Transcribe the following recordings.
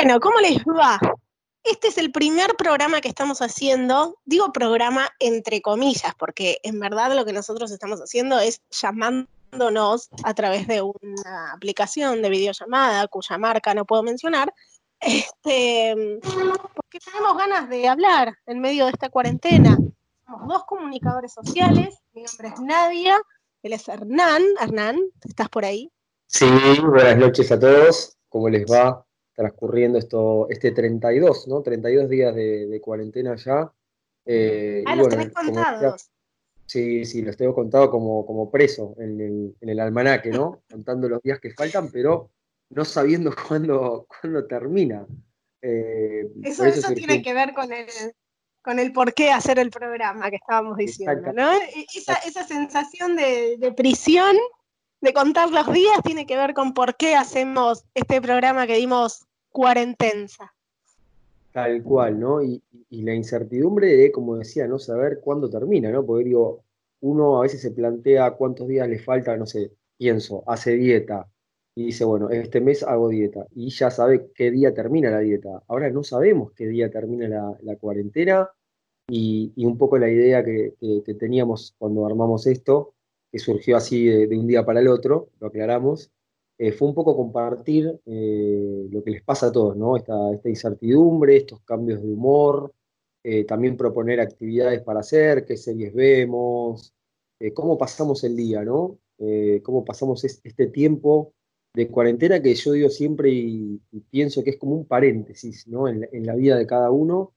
Bueno, ¿cómo les va? Este es el primer programa que estamos haciendo, digo programa entre comillas, porque en verdad lo que nosotros estamos haciendo es llamándonos a través de una aplicación de videollamada cuya marca no puedo mencionar, este, porque tenemos ganas de hablar en medio de esta cuarentena. Somos dos comunicadores sociales, mi nombre es Nadia, él es Hernán. Hernán, ¿estás por ahí? Sí, buenas noches a todos, ¿cómo les va? Transcurriendo esto, este 32, ¿no? 32 días de, cuarentena ya. Eh, ah, los tenés contados. sí, sí, los tengo contado como, como preso en el, en el almanaque, ¿no? Contando los días que faltan, pero no sabiendo cuándo, cuándo termina. Eh, eso, eso, tiene que ver con el, con el por qué hacer el programa que estábamos diciendo, ¿no? E, esa, esa sensación de, de, prisión, de contar los días, tiene que ver con por qué hacemos este programa que dimos cuarentensa. Tal cual, ¿no? Y, la incertidumbre de, como decía, no saber cuándo termina, ¿no? Porque digo, uno a veces se plantea cuántos días le falta, no sé, pienso, hace dieta y dice, bueno, este mes hago dieta y ya sabe qué día termina la dieta. Ahora no sabemos qué día termina la, cuarentena y, un poco la idea que, teníamos cuando armamos esto, que surgió así de un día para el otro, lo aclaramos, eh, fue un poco compartir eh, lo que les pasa a todos, ¿no? Esta, incertidumbre, estos cambios de humor, eh, también proponer actividades para hacer, qué series vemos, cómo pasamos el día, ¿no? cómo pasamos este tiempo de cuarentena que yo digo siempre y, pienso que es como un paréntesis, ¿no? En, la vida de cada uno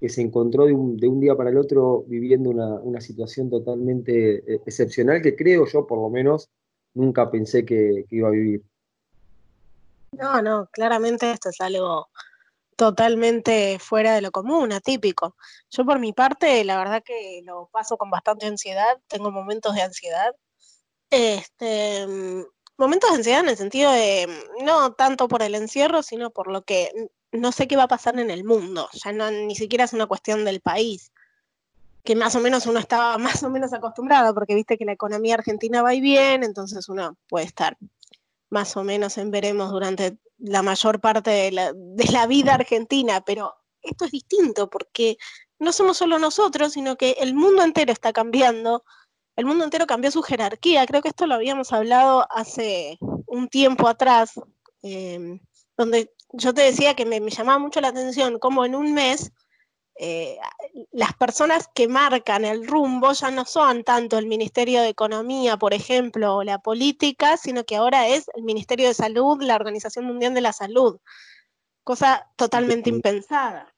que se encontró de un, día para el otro viviendo una, una situación totalmente excepcional que creo yo, por lo menos, nunca pensé que, iba a vivir. No, no, claramente esto es algo totalmente fuera de lo común, atípico. Yo por mi parte, la verdad que lo paso con bastante ansiedad, tengo momentos de ansiedad. Este, momentos de ansiedad en el sentido de no tanto por el encierro, sino por lo que no sé qué va a pasar en el mundo. Ya no ni siquiera es una cuestión del país que más o menos uno estaba más o menos acostumbrado, porque viste que la economía argentina va bien, entonces uno puede estar más o menos en veremos durante la mayor parte de la, de la vida argentina, pero esto es distinto porque no somos solo nosotros, sino que el mundo entero está cambiando, el mundo entero cambió su jerarquía, creo que esto lo habíamos hablado hace un tiempo atrás, eh, donde yo te decía que me, me llamaba mucho la atención cómo en un mes eh, las personas que marcan el rumbo ya no son tanto el Ministerio de Economía, por ejemplo, o la política, sino que ahora es el Ministerio de Salud, la Organización Mundial de la Salud, cosa totalmente impensada.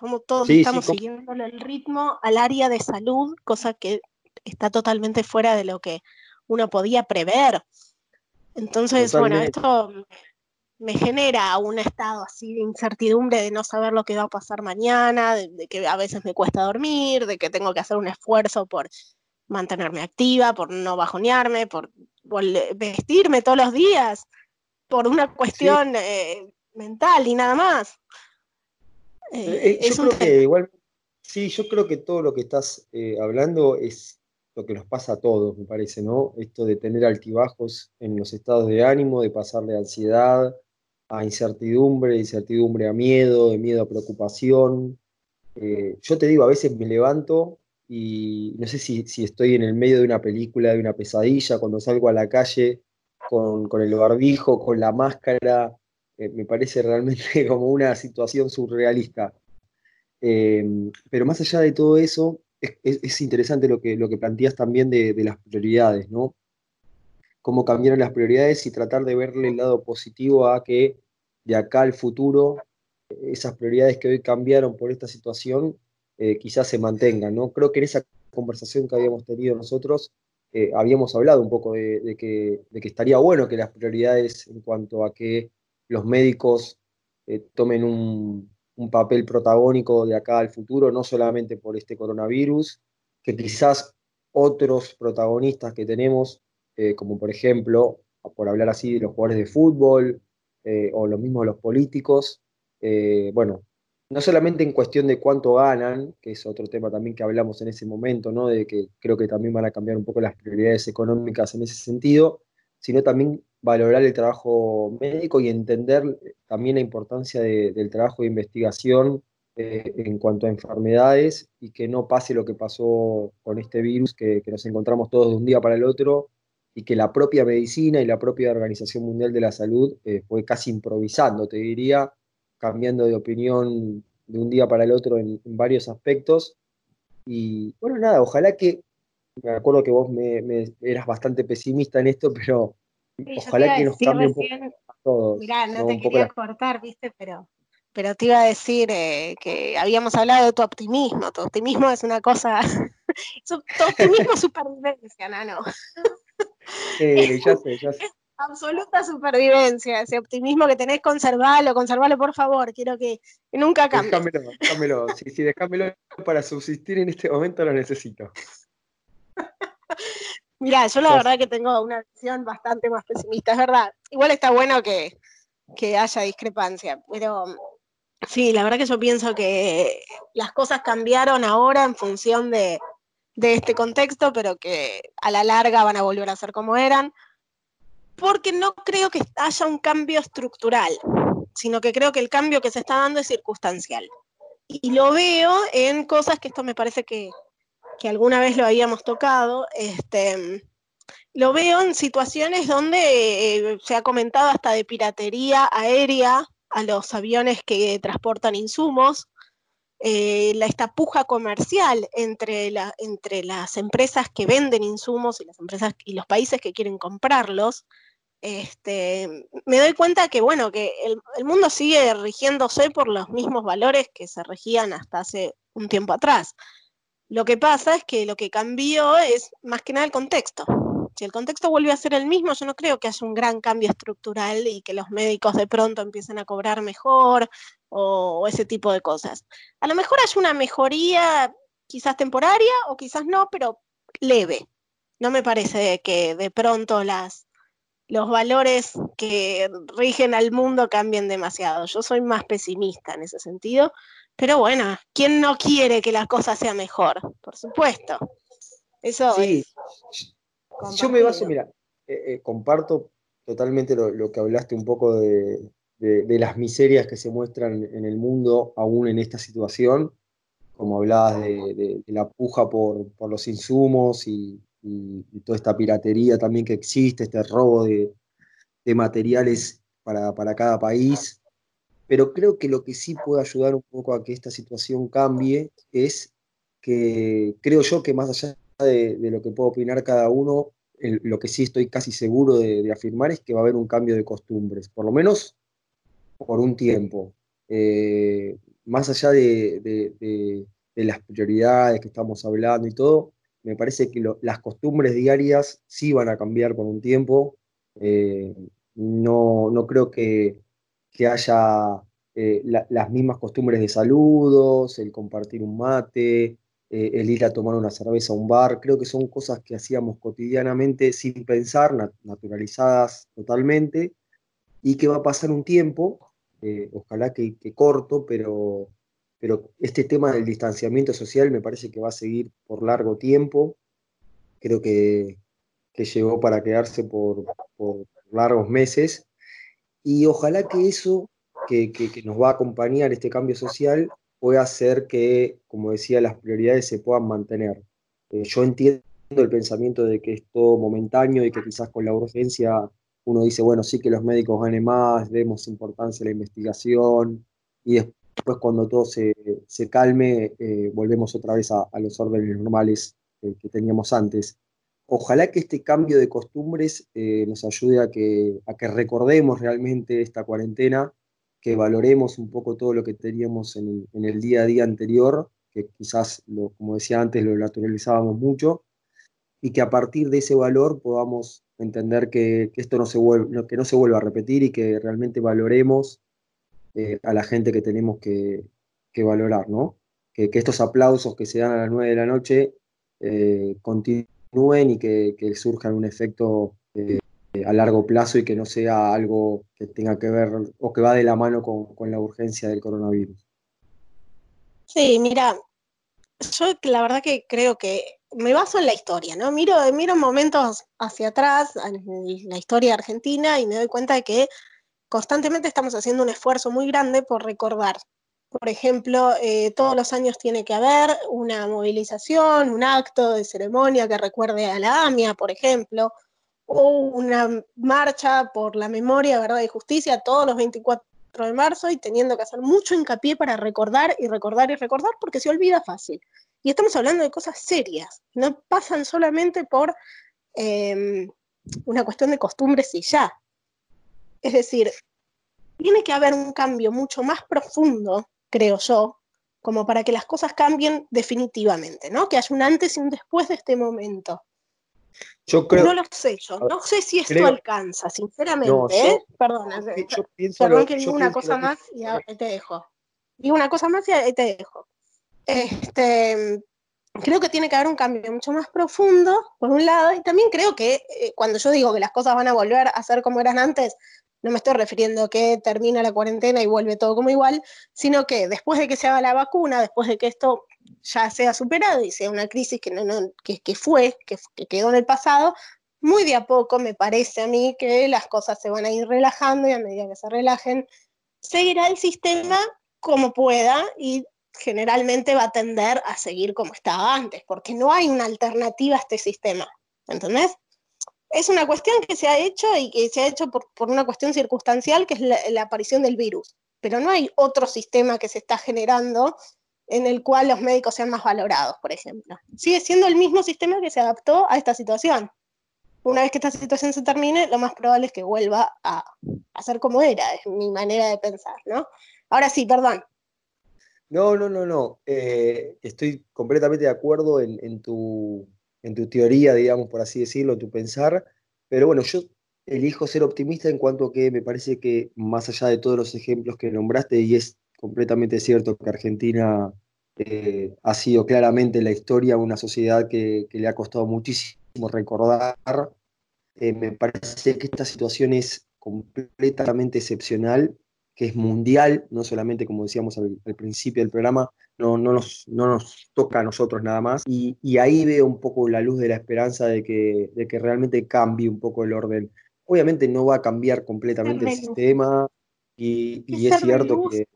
Como todos estamos siguiendo el ritmo al área de salud, cosa que está totalmente fuera de lo que uno podía prever. Entonces, bueno, esto me genera un estado así de incertidumbre de no saber lo que va a pasar mañana, de, que a veces me cuesta dormir, de que tengo que hacer un esfuerzo por mantenerme activa, por no bajonearme, por, vestirme todos los días, por una cuestión eh, mental y nada más. Eh, eh, yo creo que igual, sí, yo creo que todo lo que estás hablando es lo que nos pasa a todos, me parece, ¿no? Esto de tener altibajos en los estados de ánimo, de pasar de ansiedad, a incertidumbre, incertidumbre a miedo, de miedo a preocupación. Eh, yo te digo, a veces me levanto y no sé si, estoy en el medio de una película, de una pesadilla, cuando salgo a la calle con, el barbijo, con la máscara, eh, me parece realmente como una situación surrealista. Eh, pero más allá de todo eso, es, interesante lo que, lo que planteas también de, de, las prioridades, ¿no? Cómo cambiaron las prioridades y tratar de verle el lado positivo a que de acá al futuro esas prioridades que hoy cambiaron por esta situación eh, quizás se mantengan. ¿no? Creo que en esa conversación que habíamos tenido nosotros eh, habíamos hablado un poco de, que, estaría bueno que las prioridades en cuanto a que los médicos eh, tomen un papel protagónico de acá al futuro, no solamente por este coronavirus, que quizás otros protagonistas que tenemos eh, como por ejemplo, por hablar así de los jugadores de fútbol eh, o lo mismo los políticos, eh, bueno, no solamente en cuestión de cuánto ganan, que es otro tema también que hablamos en ese momento, ¿no? de que creo que también van a cambiar un poco las prioridades económicas en ese sentido, sino también valorar el trabajo médico y entender también la importancia del trabajo de investigación eh, en cuanto a enfermedades y que no pase lo que pasó con este virus, que, nos encontramos todos de un día para el otro y que la propia medicina y la propia Organización Mundial de la Salud eh, fue casi improvisando, te diría, cambiando de opinión de un día para el otro en, varios aspectos. Y bueno, nada, ojalá que, me acuerdo que vos me, eras bastante pesimista en esto, pero ojalá que nos cambie un poco a todos. Mirá, no, te quería cortar, viste, pero pero te iba a decir eh, que habíamos hablado de tu optimismo. Tu optimismo es una cosa. tu optimismo es supervivencia, Nano. Sí, ya sé, ya sé. absoluta supervivencia. Ese optimismo que tenés, conservalo, conservalo, por favor. Quiero que, nunca cambie. Déjamelo, déjamelo. Sí, sí, déjamelo para subsistir en este momento lo necesito. Mirá, yo la verdad que tengo una visión bastante más pesimista, es verdad. Igual está bueno que, que haya discrepancia, pero Sí, la verdad que yo pienso que las cosas cambiaron ahora en función de, este contexto, pero que a la larga van a volver a ser como eran, porque no creo que haya un cambio estructural, sino que creo que el cambio que se está dando es circunstancial. Y lo veo en cosas que esto me parece que, alguna vez lo habíamos tocado, este, lo veo en situaciones donde eh, se ha comentado hasta de piratería aérea, a los aviones que transportan insumos, eh, esta puja comercial entre las empresas que venden insumos y las empresas y los países que quieren comprarlos, este, me doy cuenta que bueno, que el, el, mundo sigue rigiéndose por los mismos valores que se regían hasta hace un tiempo atrás. Lo que pasa es que lo que cambió es más que nada el contexto si el contexto vuelve a ser el mismo, yo no creo que haya un gran cambio estructural y que los médicos de pronto empiecen a cobrar mejor o, ese tipo de cosas. A lo mejor hay una mejoría quizás temporaria o quizás no, pero leve. No me parece que de pronto las, los valores que rigen al mundo cambien demasiado. Yo soy más pesimista en ese sentido, pero bueno, ¿quién no quiere que la cosa sea mejor? Por supuesto. Eso sí. Yo me baso, mira, eh, eh, comparto totalmente lo, que hablaste un poco de, las miserias que se muestran en el mundo aún en esta situación, como hablabas de, la puja por, los insumos y, toda esta piratería también que existe, este robo de, materiales para, para, cada país. Pero creo que lo que sí puede ayudar un poco a que esta situación cambie es que creo yo que más allá de, lo que puedo opinar cada uno, lo que sí estoy casi seguro de, afirmar es que va a haber un cambio de costumbres, por lo menos por un tiempo. Eh, más allá de, las prioridades que estamos hablando y todo, me parece que las costumbres diarias sí van a cambiar por un tiempo. Eh, no, no, creo que, haya eh, las mismas costumbres de saludos, el compartir un mate, eh, el ir a tomar una cerveza a un bar, creo que son cosas que hacíamos cotidianamente sin pensar, naturalizadas totalmente, y que va a pasar un tiempo, eh, ojalá que, corto, pero, pero este tema del distanciamiento social me parece que va a seguir por largo tiempo, creo que, llegó para quedarse por, largos meses, y ojalá que eso que, que nos va a acompañar este cambio social puede hacer que, como decía, las prioridades se puedan mantener. Eh, yo entiendo el pensamiento de que es todo momentáneo y que quizás con la urgencia uno dice, bueno, sí que los médicos ganen más, demos importancia a la investigación y después cuando todo se, calme eh, volvemos otra vez a, los órdenes normales eh, que teníamos antes. Ojalá que este cambio de costumbres nos ayude a que, a que recordemos realmente esta cuarentena que valoremos un poco todo lo que teníamos en el, día a día anterior, que quizás, como decía antes, lo naturalizábamos mucho, y que a partir de ese valor podamos entender que, esto no se, que no se vuelva a repetir y que realmente valoremos eh, a la gente que tenemos que, valorar, ¿no? Que, estos aplausos que se dan a las 9 de la noche eh, continúen y que, que surjan un efecto eh, a largo plazo y que no sea algo que tenga que ver o que va de la mano con, la urgencia del coronavirus. Sí, mira, yo la verdad que creo que me baso en la historia, ¿no? Miro, miro momentos hacia atrás, en la historia argentina, y me doy cuenta de que constantemente estamos haciendo un esfuerzo muy grande por recordar. Por ejemplo, eh, todos los años tiene que haber una movilización, un acto de ceremonia que recuerde a la AMIA, por ejemplo, una marcha por la memoria, verdad y justicia todos los 24 de marzo y teniendo que hacer mucho hincapié para recordar y recordar y recordar porque se olvida fácil. Y estamos hablando de cosas serias, no pasan solamente por em, una cuestión de costumbres y ya. Es decir, tiene que haber un cambio mucho más profundo, creo yo, como para que las cosas cambien definitivamente, ¿no? Que haya un antes y un después de este momento. Yo creo, no lo sé yo, no sé si esto alcanza, sinceramente, ¿eh? Perdona, perdón que digo una cosa más y te dejo. Digo una cosa más y te dejo. Este, creo que tiene que haber un cambio mucho más profundo, por un lado, y también creo que eh, cuando yo digo que las cosas van a volver a ser como eran antes, no me estoy refiriendo a que termina la cuarentena y vuelve todo como igual, sino que después de que se haga la vacuna, después de que esto ya sea superado y sea una crisis que, no, que, fue, que, quedó en el pasado, muy de a poco me parece a mí que las cosas se van a ir relajando y a medida que se relajen, seguirá el sistema como pueda y generalmente va a tender a seguir como estaba antes, porque no hay una alternativa a este sistema. ¿Entendés? Es una cuestión que se ha hecho y que se ha hecho por, una cuestión circunstancial, que es la, aparición del virus. Pero no hay otro sistema que se está generando en el cual los médicos sean más valorados, por ejemplo. Sigue siendo el mismo sistema que se adaptó a esta situación. Una vez que esta situación se termine, lo más probable es que vuelva a, a ser como era, es mi manera de pensar, ¿no? Ahora sí, perdón, no, no, no, no. Eh, estoy completamente de acuerdo en, tu, en tu teoría, digamos, por así decirlo, en tu pensar. Pero bueno, yo elijo ser optimista en cuanto a que me parece que más allá de todos los ejemplos que nombraste, y es completamente cierto que Argentina eh, ha sido claramente en la historia una sociedad que, le ha costado muchísimo recordar, eh, me parece que esta situación es completamente excepcional que es mundial, no solamente, como decíamos al, principio del programa, no, no, nos, no nos toca a nosotros nada más. Y, ahí veo un poco la luz de la esperanza de que, de que realmente cambie un poco el orden. Obviamente no va a cambiar completamente el sistema y, es cierto que,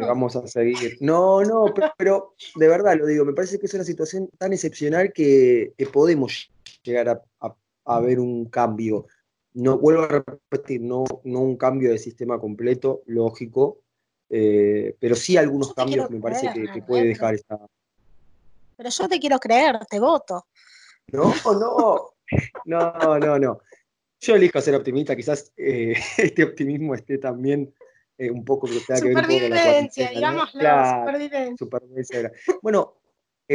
vamos a seguir. No, no, pero, de verdad lo digo, me parece que es una situación tan excepcional que, podemos llegar a, a ver un cambio no vuelvo a repetir, no, no un cambio de sistema completo, lógico, eh, pero sí algunos cambios que me parece que, puede dejar esta. Pero yo te quiero creer, te voto. No, no, no, no, no. Yo elijo ser optimista, quizás eh, este optimismo esté también eh, un poco que tenga que ver con la digámoslo, supervivencia. Bueno,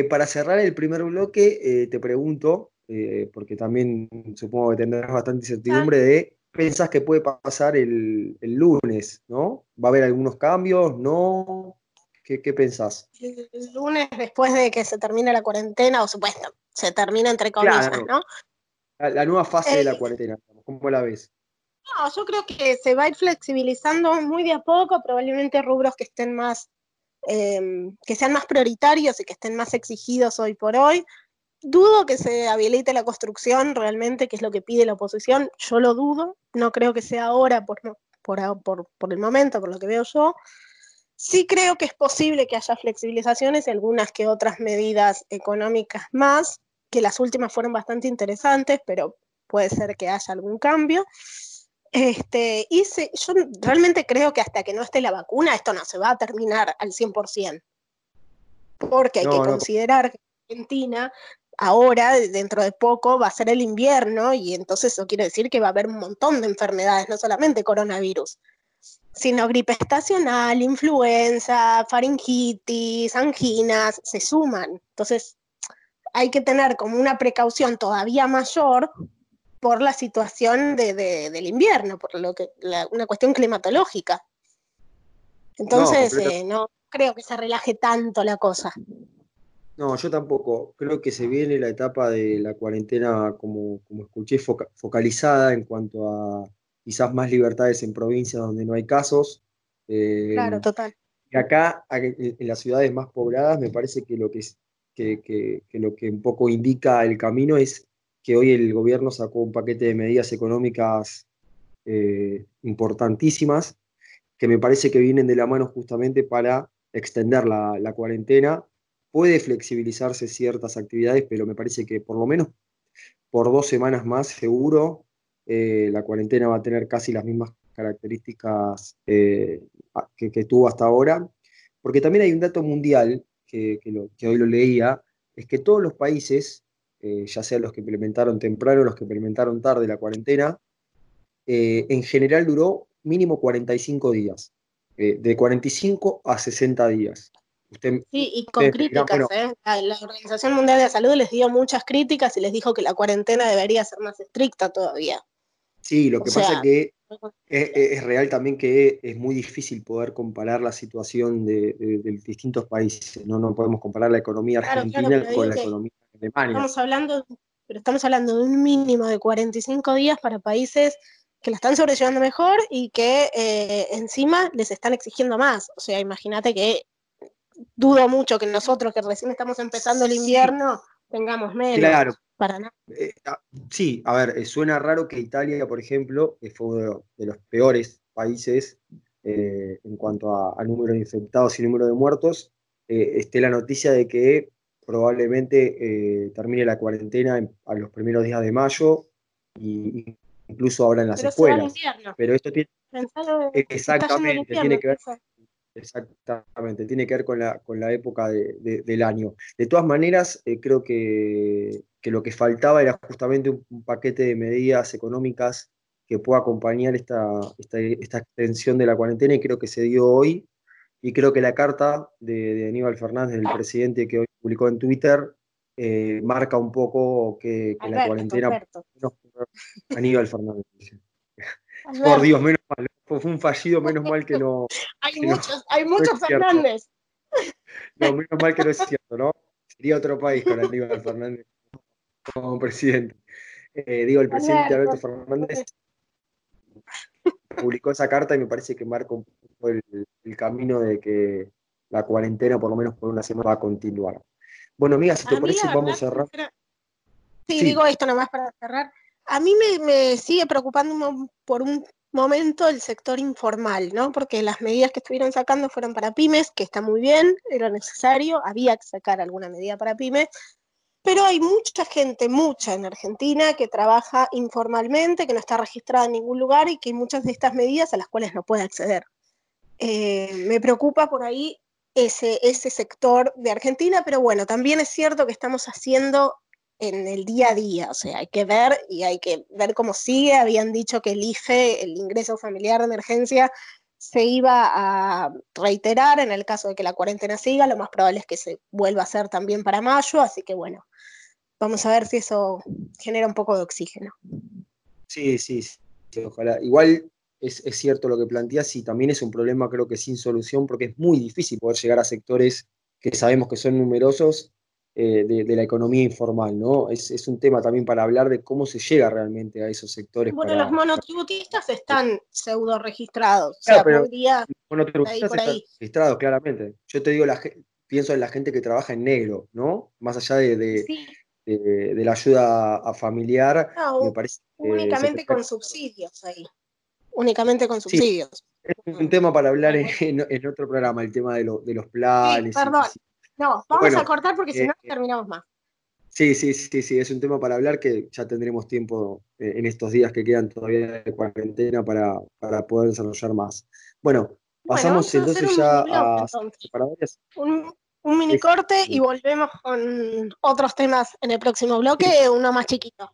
para cerrar el primer bloque, te pregunto, eh, porque también supongo que tendrás bastante incertidumbre de, pensás que puede pasar el, lunes, ¿no? ¿Va a haber algunos cambios? ¿No? ¿Qué, qué pensás? El lunes, después de que se termine la cuarentena, o supuesto, se termina entre comillas, ¿no? La, nueva fase de la eh, cuarentena, ¿cómo la ves? No, yo creo que se va a ir flexibilizando muy de a poco, probablemente rubros que estén más, em, que sean más prioritarios y que estén más exigidos hoy por hoy, Dudo que se habilite la construcción realmente, que es lo que pide la oposición. Yo lo dudo. No creo que sea ahora por, por, por, el momento, por lo que veo yo. Sí creo que es posible que haya flexibilizaciones y algunas que otras medidas económicas más, que las últimas fueron bastante interesantes, pero puede ser que haya algún cambio. Este, y yo realmente creo que hasta que no esté la vacuna, esto no se va a terminar al 100%. Porque hay que considerar que Argentina ahora, dentro de poco, va a ser el invierno y entonces eso quiere decir que va a haber un montón de enfermedades, no solamente coronavirus, sino gripe estacional, influenza, faringitis, anginas, se suman. Entonces, hay que tener como una precaución todavía mayor por la situación del invierno, por lo que una cuestión climatológica. Entonces, no, eh, no creo que se relaje tanto la cosa. No, yo tampoco. Creo que se viene la etapa de la cuarentena, como, como escuché, focalizada en cuanto a quizás más libertades en provincias donde no hay casos. Eh, claro, total. Y acá, en las ciudades más pobladas, me parece que lo que que, lo que un poco indica el camino es que hoy el gobierno sacó un paquete de medidas económicas eh, importantísimas que me parece que vienen de la mano justamente para extender la, cuarentena. Puede flexibilizarse ciertas actividades, pero me parece que por lo menos por dos semanas más seguro eh, la cuarentena va a tener casi las mismas características eh, que, tuvo hasta ahora. Porque también hay un dato mundial que, que hoy lo leía, es que todos los países, eh, ya sea los que implementaron temprano o los que implementaron tarde la cuarentena, en general duró mínimo 45 días. Eh, de 45 a 60 días. sí, y con críticas, ¿eh? La Organización Mundial de la Salud les dio muchas críticas y les dijo que la cuarentena debería ser más estricta todavía. Sí, lo que pasa es que es, real también que es muy difícil poder comparar la situación de, distintos países. No, no podemos comparar la economía argentina con la economía alemana. Estamos hablando, pero estamos hablando de un mínimo de 45 días para países que la están sobrellevando mejor y que eh, encima les están exigiendo más. O sea, imagínate que dudo mucho que nosotros que recién estamos empezando el invierno tengamos menos. Claro. Para nada. Eh, ah, sí, a ver, eh, suena raro que Italia, por ejemplo, que fue uno de los peores países en cuanto a, número de infectados y número de muertos, esté la noticia de que probablemente termine la cuarentena a los primeros días de mayo y, incluso ahora en las escuelas. Pero esto tiene, exactamente, tiene que ver, exactamente, tiene que ver con la, con la época del año. De todas maneras, eh, creo que, lo que faltaba era justamente un, paquete de medidas económicas que pueda acompañar esta, esta, extensión de la cuarentena y creo que se dio hoy. Y creo que la carta de, Aníbal Fernández, el presidente que hoy publicó en Twitter, eh, marca un poco que, la cuarentena... Aníbal Fernández. Por Dios, menos mal. Fue un fallido, menos mal que no. Hay muchos, hay muchos Fernández. No, menos mal que no es cierto, ¿no? Sería otro país con Aníbal Fernández como presidente. Eh, digo, el presidente Alberto Fernández publicó esa carta y me parece que marca un poco el, camino de que la cuarentena, por lo menos por una semana, va a continuar. Bueno, amiga, si te parece, vamos a cerrar. sí, digo esto nomás para cerrar. A mí me, sigue preocupando por un momento el sector informal, ¿no? Porque las medidas que estuvieron sacando fueron para pymes, que está muy bien, era necesario, había que sacar alguna medida para pymes, pero hay mucha gente, mucha en Argentina, que trabaja informalmente, que no está registrada en ningún lugar y que hay muchas de estas medidas a las cuales no puede acceder. Eh, me preocupa por ahí ese, ese sector de Argentina, pero bueno, también es cierto que estamos haciendo en el día a día, o sea, hay que ver y hay que ver cómo sigue. Habían dicho que el IFE, el ingreso familiar de emergencia, se iba a reiterar en el caso de que la cuarentena siga, lo más probable es que se vuelva a hacer también para mayo, así que bueno, vamos a ver si eso genera un poco de oxígeno. Sí, sí, sí ojalá. Igual es, es, cierto lo que planteas y también es un problema creo que sin solución porque es muy difícil poder llegar a sectores que sabemos que son numerosos eh, de, la economía informal, ¿no? Es, un tema también para hablar de cómo se llega realmente a esos sectores. Bueno, los monotributistas están pseudo registrados. o sea, podría monotributistas están registrados, claramente. Yo te digo, la, pienso en la gente que trabaja en negro, ¿no? Más allá de, de, la ayuda familiar, me parece. Únicamente con subsidios ahí. Únicamente con subsidios. Es un tema para hablar en, otro programa, el tema de, de los planes. perdón. No, vamos a cortar porque si no eh, terminamos más. Sí, sí, sí, sí, es un tema para hablar que ya tendremos tiempo eh, en estos días que quedan todavía de cuarentena para, poder desarrollar más. Bueno, pasamos entonces ya a... Un, un, mini corte y volvemos con otros temas en el próximo bloque, uno más chiquito.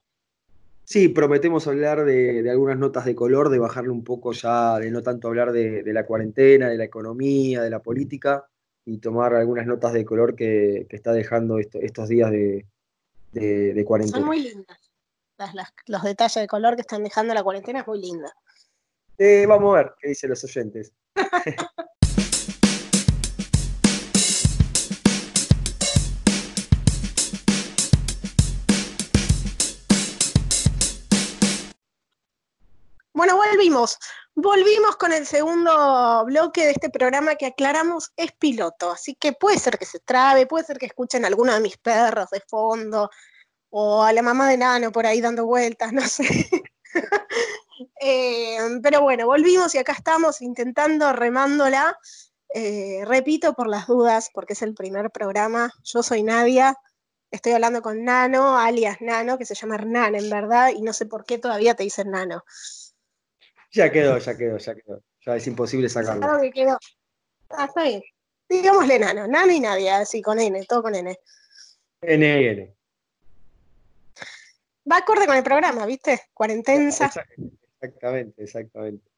Sí, prometemos hablar de, algunas notas de color, de bajarle un poco ya, de no tanto hablar de la cuarentena, de la economía, de la política, y tomar algunas notas de color que, está dejando estos días de, cuarentena. Son muy lindas. los detalles de color que están dejando la cuarentena es muy linda. Eh, vamos a ver qué dicen los oyentes. volvimos. Volvimos con el segundo bloque de este programa que aclaramos es piloto, así que puede ser que se trabe, puede ser que escuchen a alguno de mis perros de fondo o a la mamá de Nano por ahí dando vueltas, no sé. Eh, pero bueno, volvimos y acá estamos intentando remándola. Eh, repito por las dudas, porque es el primer programa. Yo soy Nadia, estoy hablando con Nano, alias Nano, que se llama Hernán en verdad, y no sé por qué todavía te dicen Nano. Ya quedó, ya quedó, ya quedó. Ya es imposible sacarlo. Claro que quedó. Ah, está bien. Digámosle Nano, Nano y Nadia, así con N, todo con N. N y N. Va acorde con el programa, ¿viste? Cuarentensa. Exactamente, exactamente.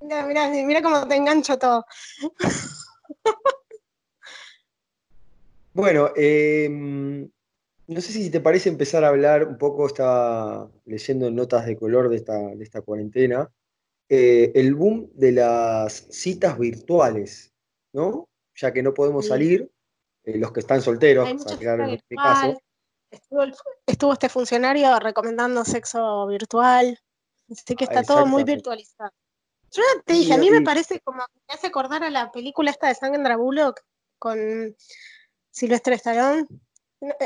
Mira, mira, mira cómo te engancho todo. bueno, eh, no sé si te parece empezar a hablar un poco, estaba leyendo notas de color de esta, de esta cuarentena, eh, el boom de las citas virtuales, ¿no? Ya que no podemos salir, eh, los que están solteros, claro, en este caso. Estuvo, este funcionario recomendando sexo virtual, así que está todo muy virtualizado. Yo te dije, a mí me parece como que me hace acordar a la película esta de Sandra Bullock con Silvestre Stallone,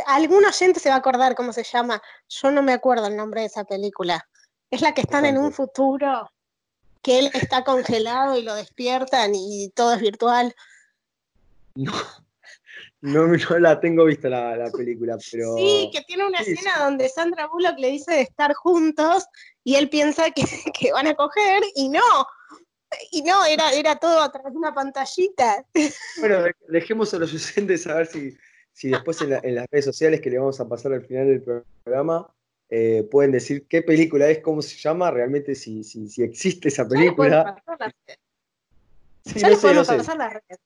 Algún oyente se va a acordar cómo se llama. Yo no me acuerdo el nombre de esa película. Es la que están en un futuro que él está congelado y lo despiertan y todo es virtual. No, no, la tengo vista la, película, pero. Sí, que tiene una escena donde Sandra Bullock le dice de estar juntos y él piensa que, que van a coger y no. Y no, era, era todo a través de una pantallita. Bueno, dejemos a los oyentes a ver si, si después en, las redes sociales que le vamos a pasar al final del programa eh, pueden decir qué película es, cómo se llama, realmente si, si, si existe esa película. Ya podemos pasar las redes.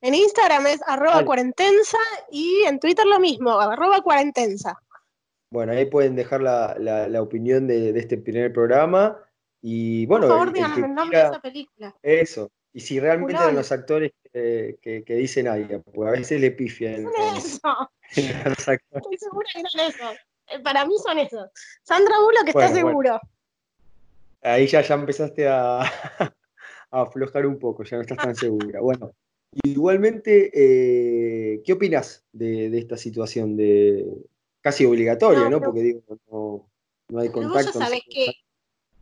En Instagram es arroba cuarentensa y en Twitter lo mismo, arroba cuarentensa. Bueno, ahí pueden dejar la, la, opinión de, este primer programa. Y bueno, Por favor, díganme el, nombre de esa película. Eso. Y si realmente eran los actores que, que, dicen ahí, porque a veces le pifian. eso. Estoy segura que son eso. Eh, para mí son esos. Sandra Bullock que está seguro. Ahí ya, ya empezaste a, a, aflojar un poco, ya no estás tan segura. Bueno, igualmente, eh, ¿qué opinas de, de, esta situación de casi obligatoria, no? Porque digo, no, no hay contacto. Vos ya sabés que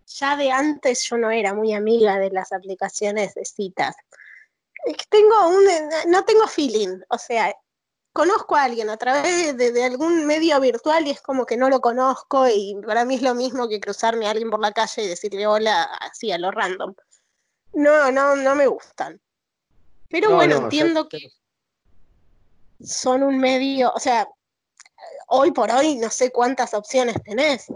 ya de antes yo no era muy amiga de las aplicaciones de citas tengo un, no tengo feeling, o sea, conozco a alguien a través de, algún medio virtual y es como que no lo conozco y para mí es lo mismo que cruzarme a alguien por la calle y decirle hola así a lo random. No, no, no me gustan. Pero bueno, entiendo que son un medio, o sea, hoy por hoy no sé cuántas opciones tenés.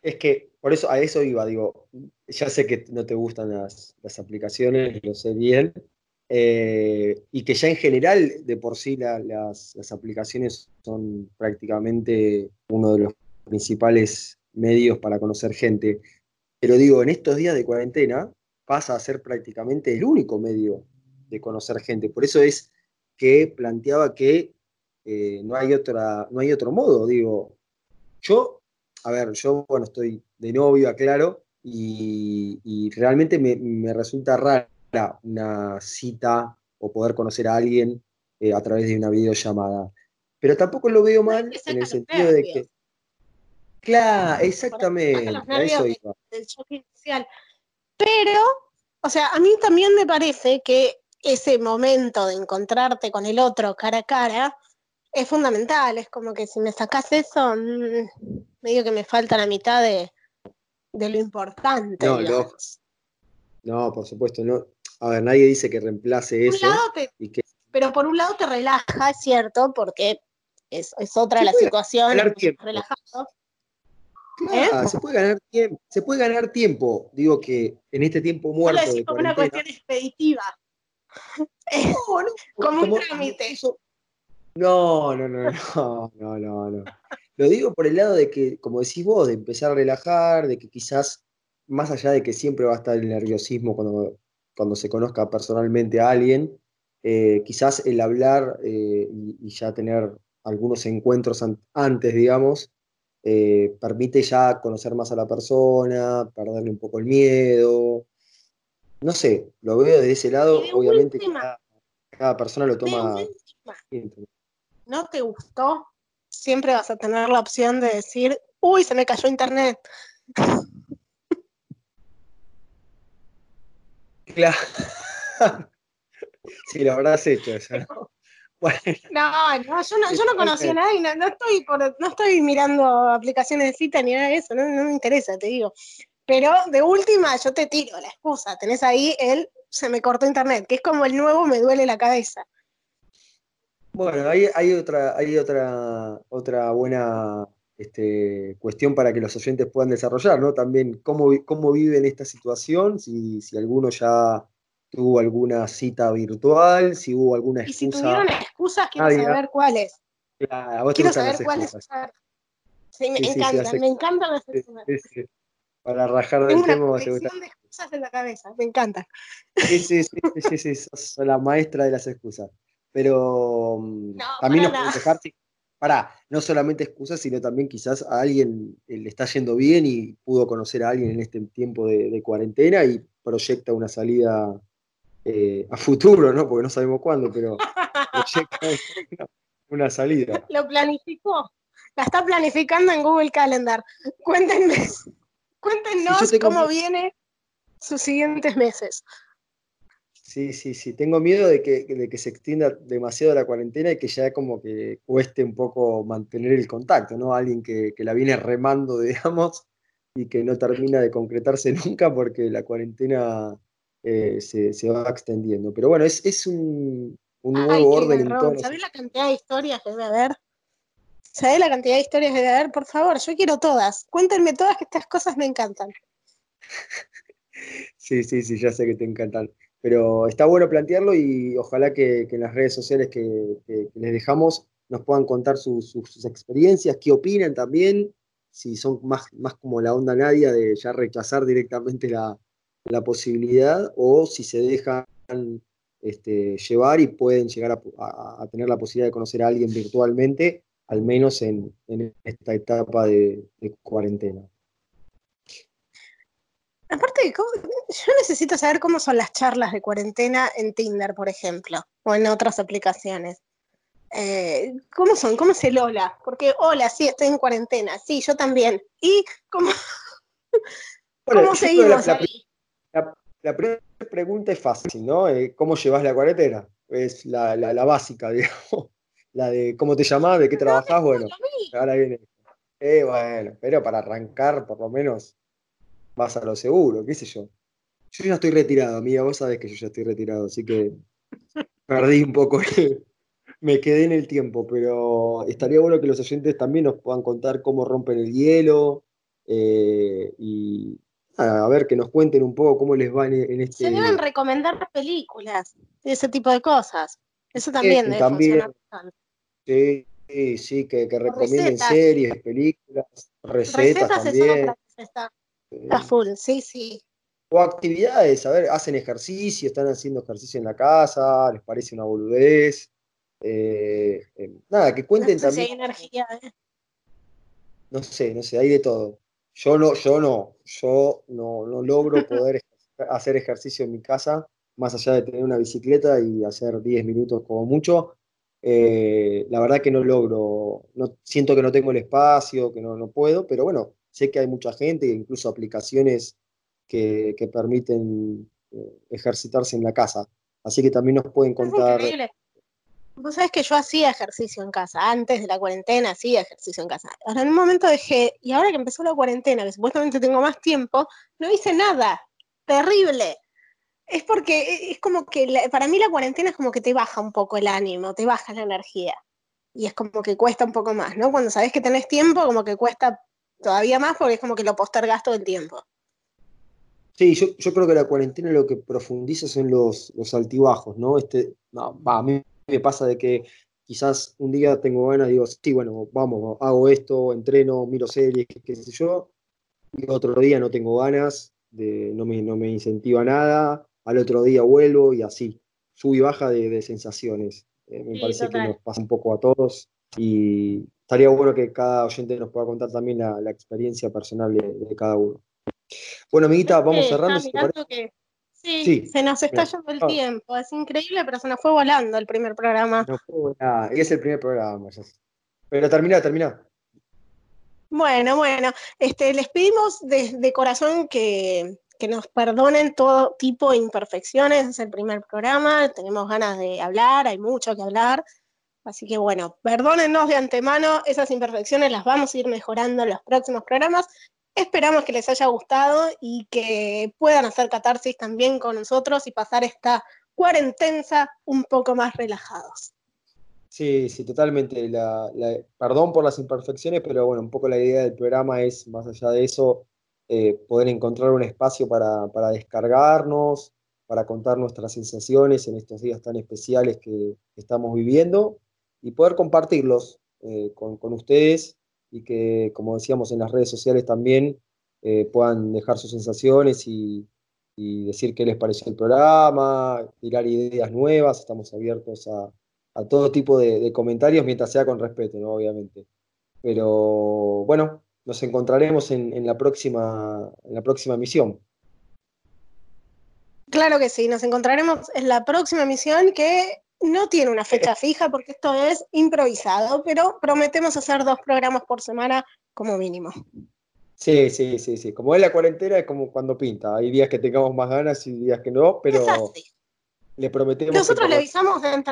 Es que por eso a eso iba, digo, ya sé que no te gustan las, las aplicaciones, lo sé bien, eh, y que ya en general de por sí las, aplicaciones son prácticamente uno de los principales medios para conocer gente. Pero digo, en estos días de cuarentena pasa a ser prácticamente el único medio de conocer gente. Por eso es que planteaba que eh, no, hay otra, no hay otro modo. Digo, yo, a ver, yo, bueno, estoy de novio, aclaro, y, y realmente me, me resulta raro una cita o poder conocer a alguien eh, a través de una videollamada. Pero tampoco lo veo mal en el sentido de que. Claro, exactamente. eso Pero, o sea, a mí también me parece que ese momento de encontrarte con el otro cara a cara es fundamental. Es como que si me sacas eso, mm, medio que me falta la mitad de, lo importante. No, no, por supuesto, no. A ver, nadie dice que reemplace eso. Pero por un lado te relaja, es cierto, porque es, otra la situación. Relajado. ¿Eh? se puede ganar tiempo. Se puede ganar tiempo. Digo que en este tiempo muerto. Lo decir como una cuestión expeditiva. como, un trámite. No, no, no, no, no, no, no. Lo digo por el lado de que, como decís vos, de empezar a relajar, de que quizás, más allá de que siempre va a estar el nerviosismo cuando cuando se conozca personalmente a alguien, eh, quizás el hablar eh, y, ya tener algunos encuentros antes, digamos, eh, permite ya conocer más a la persona, perderle un poco el miedo. No sé, lo veo de ese lado, obviamente cada, persona lo toma. ¿No te gustó? Siempre vas a tener la opción de decir, uy, se me cayó internet. Claro. sí, lo habrás hecho eso, ¿no? No, no, yo no, yo no conocía a nadie, no, estoy no estoy mirando aplicaciones de cita ni nada de eso, no, me interesa, te digo. Pero de última, yo te tiro la excusa, tenés ahí el se me cortó internet, que es como el nuevo me duele la cabeza. Bueno, hay, hay otra, hay otra, otra buena este, cuestión para que los oyentes puedan desarrollar, ¿no? También cómo, cómo viven esta situación, si, si alguno ya tuvo alguna cita virtual, si hubo alguna excusa. Y si tuvieron excusas, quiero saber cuáles. quiero saber cuáles. Sí, me encantan, me encantan las excusas. Para rajar del tema. Tengo de excusas en la cabeza, me encantan. Sí, sí, sí, sí, sí, sos la maestra de las excusas. Pero mm, también nos puedes dejar, para, no solamente excusas, sino también quizás a alguien le está yendo bien y pudo conocer a alguien en este tiempo de cuarentena y proyecta una salida eh, a futuro, ¿no? Porque no sabemos cuándo, pero una, salida. Lo planificó. La está planificando en Google Calendar. Cuéntenme, cuéntenos cómo viene sus siguientes meses. Sí, sí, sí. Tengo miedo de que, de que se extienda demasiado la cuarentena y que ya como que cueste un poco mantener el contacto, ¿no? Alguien que, que la viene remando, digamos, y que no termina de concretarse nunca porque la cuarentena eh, se, va extendiendo. Pero bueno, es, es un, nuevo orden en todo. ¿Sabés la cantidad de historias que debe haber? ¿Sabés la cantidad de historias que debe haber? Por favor, yo quiero todas. Cuéntenme todas que estas cosas me encantan. sí, sí, sí, ya sé que te encantan. Pero está bueno plantearlo y ojalá que, en las redes sociales que, les dejamos nos puedan contar sus, experiencias, qué opinan también, si son más, más como la onda Nadia de ya rechazar directamente la, la posibilidad o si se dejan este, llevar y pueden llegar a, tener la posibilidad de conocer a alguien virtualmente, al menos en, esta etapa de, cuarentena. Aparte, yo necesito saber cómo son las charlas de cuarentena en Tinder, por ejemplo, o en otras aplicaciones. Eh, ¿Cómo son? ¿Cómo es el hola? Porque hola, sí, estoy en cuarentena, sí, yo también. ¿Y cómo, ¿cómo seguimos ahí? La, primera pregunta es fácil, ¿no? Eh, ¿Cómo llevas la cuarentena? Es la, básica, digamos. La de cómo te llamás, de qué trabajás, bueno. Ahora viene. Eh, bueno, pero para arrancar, por lo menos, vas a lo seguro, qué sé yo. Yo ya estoy retirado, amiga, vos sabés que yo ya estoy retirado, así que perdí un poco, me quedé en el tiempo, pero estaría bueno que los oyentes también nos puedan contar cómo rompen el hielo eh, y, a ver, que nos cuenten un poco cómo les va en, este... Se deben recomendar películas, ese tipo de cosas. Eso también debe también, Sí, sí, que, que recomienden series, películas, recetas, también. está a full, sí, sí. O actividades, a ver, hacen ejercicio, están haciendo ejercicio en la casa, les parece una boludez. Eh, eh, nada, que cuenten también. energía, ¿eh? No sé, no sé, hay de todo. Yo no, yo no, yo no, logro poder hacer ejercicio en mi casa, más allá de tener una bicicleta y hacer 10 minutos como mucho. Eh, la verdad que no logro, no, siento que no tengo el espacio, que no, no puedo, pero bueno, sé que hay mucha gente, incluso aplicaciones que, permiten eh, ejercitarse en la casa. Así que también nos pueden contar. Vos sabés que yo hacía ejercicio en casa, antes de la cuarentena hacía ejercicio en casa. Ahora en un momento dejé, y ahora que empezó la cuarentena, que supuestamente tengo más tiempo, no hice nada. Terrible. Es porque e, es como que para mí la cuarentena es como que te baja un poco el ánimo, te baja la energía. Y es como que cuesta un poco más, ¿no? Cuando sabes que tenés tiempo, como que cuesta todavía más porque es como que lo postergas todo el tiempo. Sí, yo, yo creo que la cuarentena lo que profundiza son los, los altibajos, ¿no? Este, no, a mí me pasa de que quizás un día tengo ganas, digo, sí, bueno, vamos, hago esto, entreno, miro series, qué, sé yo, y otro día no tengo ganas, de, no, me, no me incentiva nada, al otro día vuelvo y así, sub y baja de, sensaciones. Eh, me parece que nos pasa un poco a todos y estaría bueno que cada oyente nos pueda contar también la, experiencia personal de, cada uno. Bueno, amiguita, vamos cerrando. sí, se nos está yendo el tiempo. Es increíble, pero se nos fue volando el primer programa. No fue y es el primer programa. Pero termina, termina. Bueno, bueno, este, les pedimos de, corazón que, que, nos perdonen todo tipo de imperfecciones. Es el primer programa, tenemos ganas de hablar, hay mucho que hablar. Así que bueno, perdónennos de antemano, esas imperfecciones las vamos a ir mejorando en los próximos programas. Esperamos que les haya gustado y que puedan hacer catarsis también con nosotros y pasar esta cuarentena un poco más relajados. Sí, sí, totalmente. perdón por las imperfecciones, pero bueno, un poco la idea del programa es, más allá de eso, eh, poder encontrar un espacio para, descargarnos, para contar nuestras sensaciones en estos días tan especiales que estamos viviendo y poder compartirlos eh, con, ustedes y que, como decíamos en las redes sociales también, eh, puedan dejar sus sensaciones y, decir qué les pareció el programa, tirar ideas nuevas, estamos abiertos a, todo tipo de, comentarios mientras sea con respeto, ¿no? obviamente. Pero bueno, nos encontraremos en, la próxima, en la próxima misión. Claro que sí, nos encontraremos en la próxima misión que no tiene una fecha fija porque esto es improvisado, pero prometemos hacer dos programas por semana como mínimo. Sí, sí, sí, sí. Como es la cuarentena, es como cuando pinta. Hay días que tengamos más ganas y días que no, pero le prometemos. Nosotros le avisamos de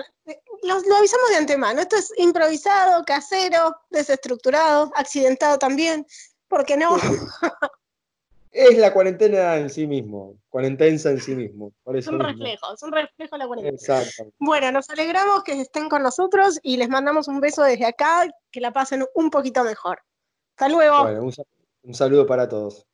lo, avisamos de antemano. Esto es improvisado, casero, desestructurado, accidentado también. ¿Por qué no? Es la cuarentena en sí mismo, cuarentensa en sí mismo. es un reflejo, es un reflejo de la cuarentena. Exacto. Bueno, nos alegramos que estén con nosotros y les mandamos un beso desde acá, que la pasen un poquito mejor. Hasta luego. un saludo para todos.